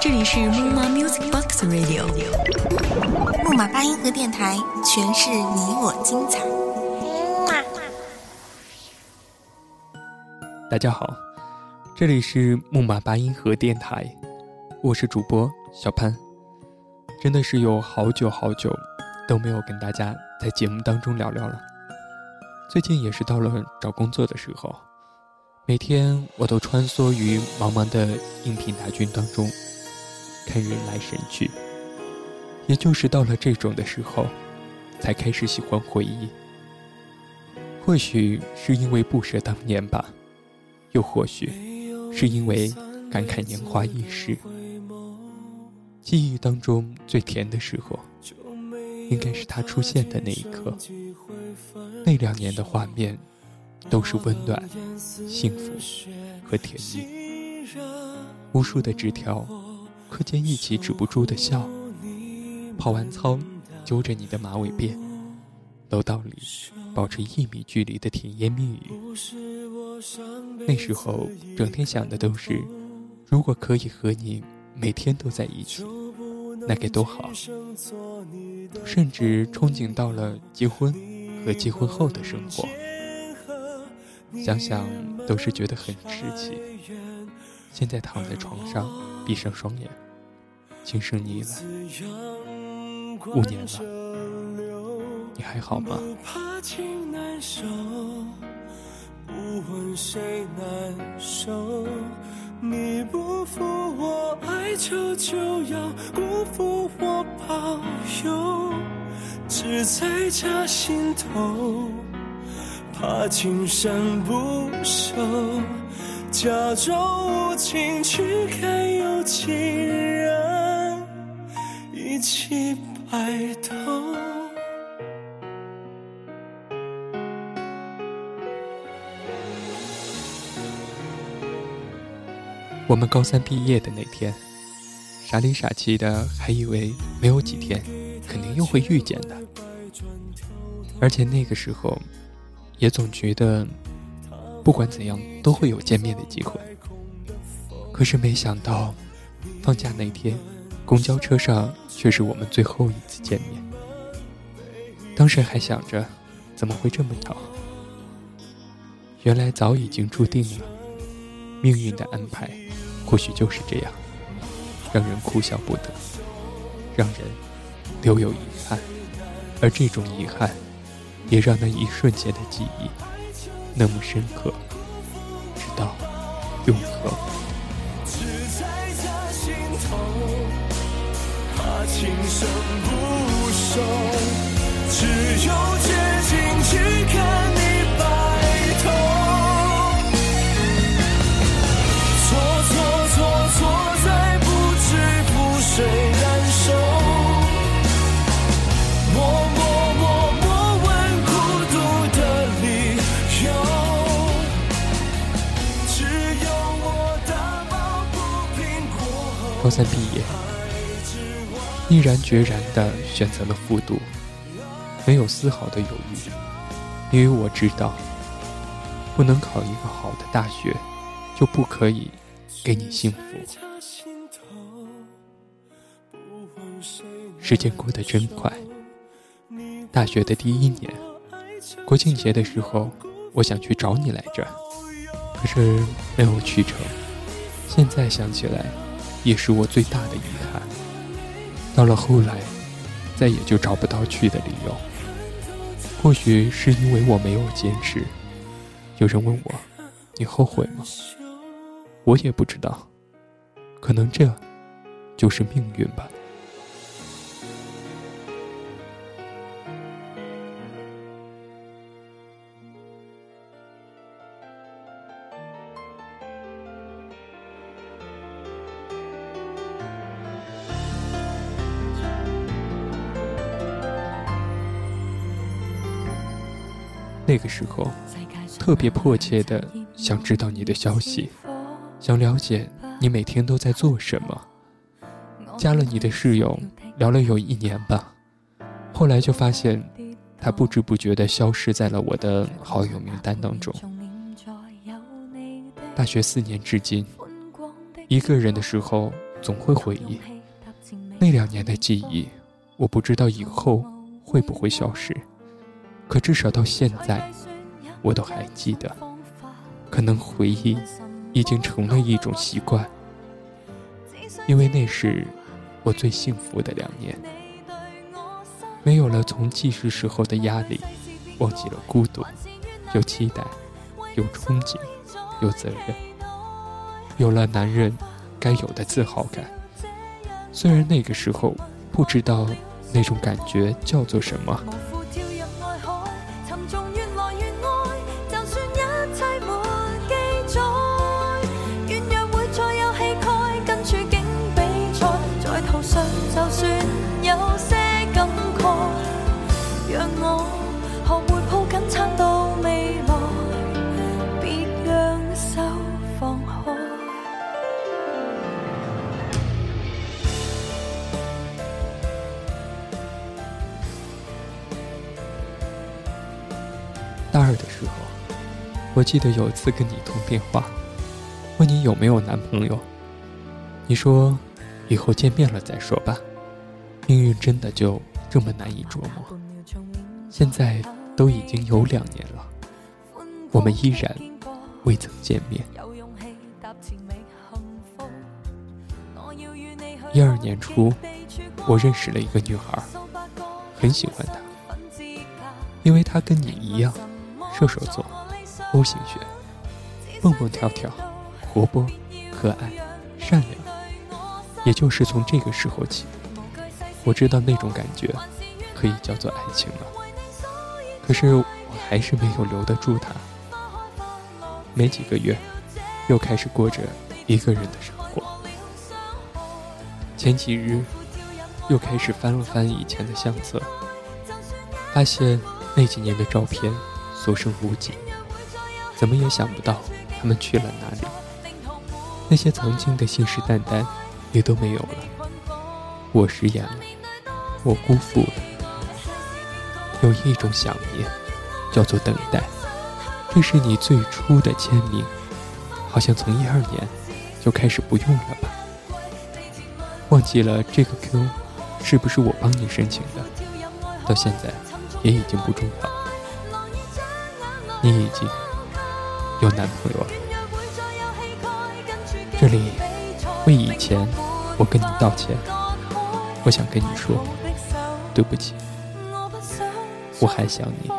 这里是木马 Music Box Radio，木马八音盒电台，诠释你我精彩。大家好，这里是木马八音盒电台，我是主播小潘。真的是有好久好久都没有跟大家在节目当中聊聊了。最近也是到了找工作的时候，每天我都穿梭于茫茫的应聘大军当中，看人来人去。也就是到了这种的时候，才开始喜欢回忆。或许是因为不舍当年吧，又或许是因为感慨年华易逝。记忆当中最甜的时候，应该是他出现的那一刻。那两年的画面，都是温暖、幸福和甜蜜。无数的纸条，课间一起止不住的笑。跑完操，揪着你的马尾辫。楼道里，保持一米距离的甜言蜜语。那时候，整天想的都是，如果可以和你。每天都在一起，那该多好！甚至憧憬到了结婚和结婚后的生活，想想都是觉得很痴情。现在躺在床上，闭上双眼，轻声呢喃：“五年了，你还好吗？”不问谁难受你不负我爱，就就要辜负我保佑，只在家心头，怕情深不寿，假装无情去看有情人一起白头。我们高三毕业的那天，傻里傻气的，还以为没有几天，肯定又会遇见的。而且那个时候，也总觉得，不管怎样都会有见面的机会。可是没想到，放假那天，公交车上却是我们最后一次见面。当时还想着，怎么会这么巧？原来早已经注定了，命运的安排。或许就是这样，让人哭笑不得，让人留有遗憾，而这种遗憾，也让那一瞬间的记忆那么深刻，直到永恒。只有绝境高三毕业，毅然决然地选择了复读，没有丝毫的犹豫，因为我知道，不能考一个好的大学，就不可以给你幸福。时间过得真快，大学的第一年，国庆节的时候，我想去找你来着，可是没有去成。现在想起来。也是我最大的遗憾。到了后来，再也就找不到去的理由。或许是因为我没有坚持。有人问我：“你后悔吗？”我也不知道。可能这就是命运吧。那个时候，特别迫切的想知道你的消息，想了解你每天都在做什么。加了你的室友，聊了有一年吧，后来就发现，他不知不觉的消失在了我的好友名单当中。大学四年至今，一个人的时候总会回忆那两年的记忆，我不知道以后会不会消失，可至少到现在，我都还记得。可能回忆已经成了一种习惯，因为那是我最幸福的两年，没有了从记事时候的压力，忘记了孤独，有期待，有憧憬，有责任。有了男人该有的自豪感，虽然那个时候不知道那种感觉叫做什么。二的时候，我记得有次跟你通电话，问你有没有男朋友。你说，以后见面了再说吧。命运真的就这么难以捉摸。现在都已经有两年了，我们依然未曾见面。一二年初，我认识了一个女孩，很喜欢她，因为她跟你一样。射手座，O 型血，蹦蹦跳跳，活泼，可爱，善良。也就是从这个时候起，我知道那种感觉可以叫做爱情了。可是我还是没有留得住他。没几个月，又开始过着一个人的生活。前几日，又开始翻了翻以前的相册，发现那几年的照片。所剩无几，怎么也想不到他们去了哪里。那些曾经的信誓旦旦，也都没有了。我食言了，我辜负了。有一种想念，叫做等待。这是你最初的签名，好像从一二年就开始不用了吧？忘记了这个 Q 是不是我帮你申请的？到现在也已经不重要。你已经有男朋友了。这里为以前我跟你道歉，我想跟你说，对不起，我还想你。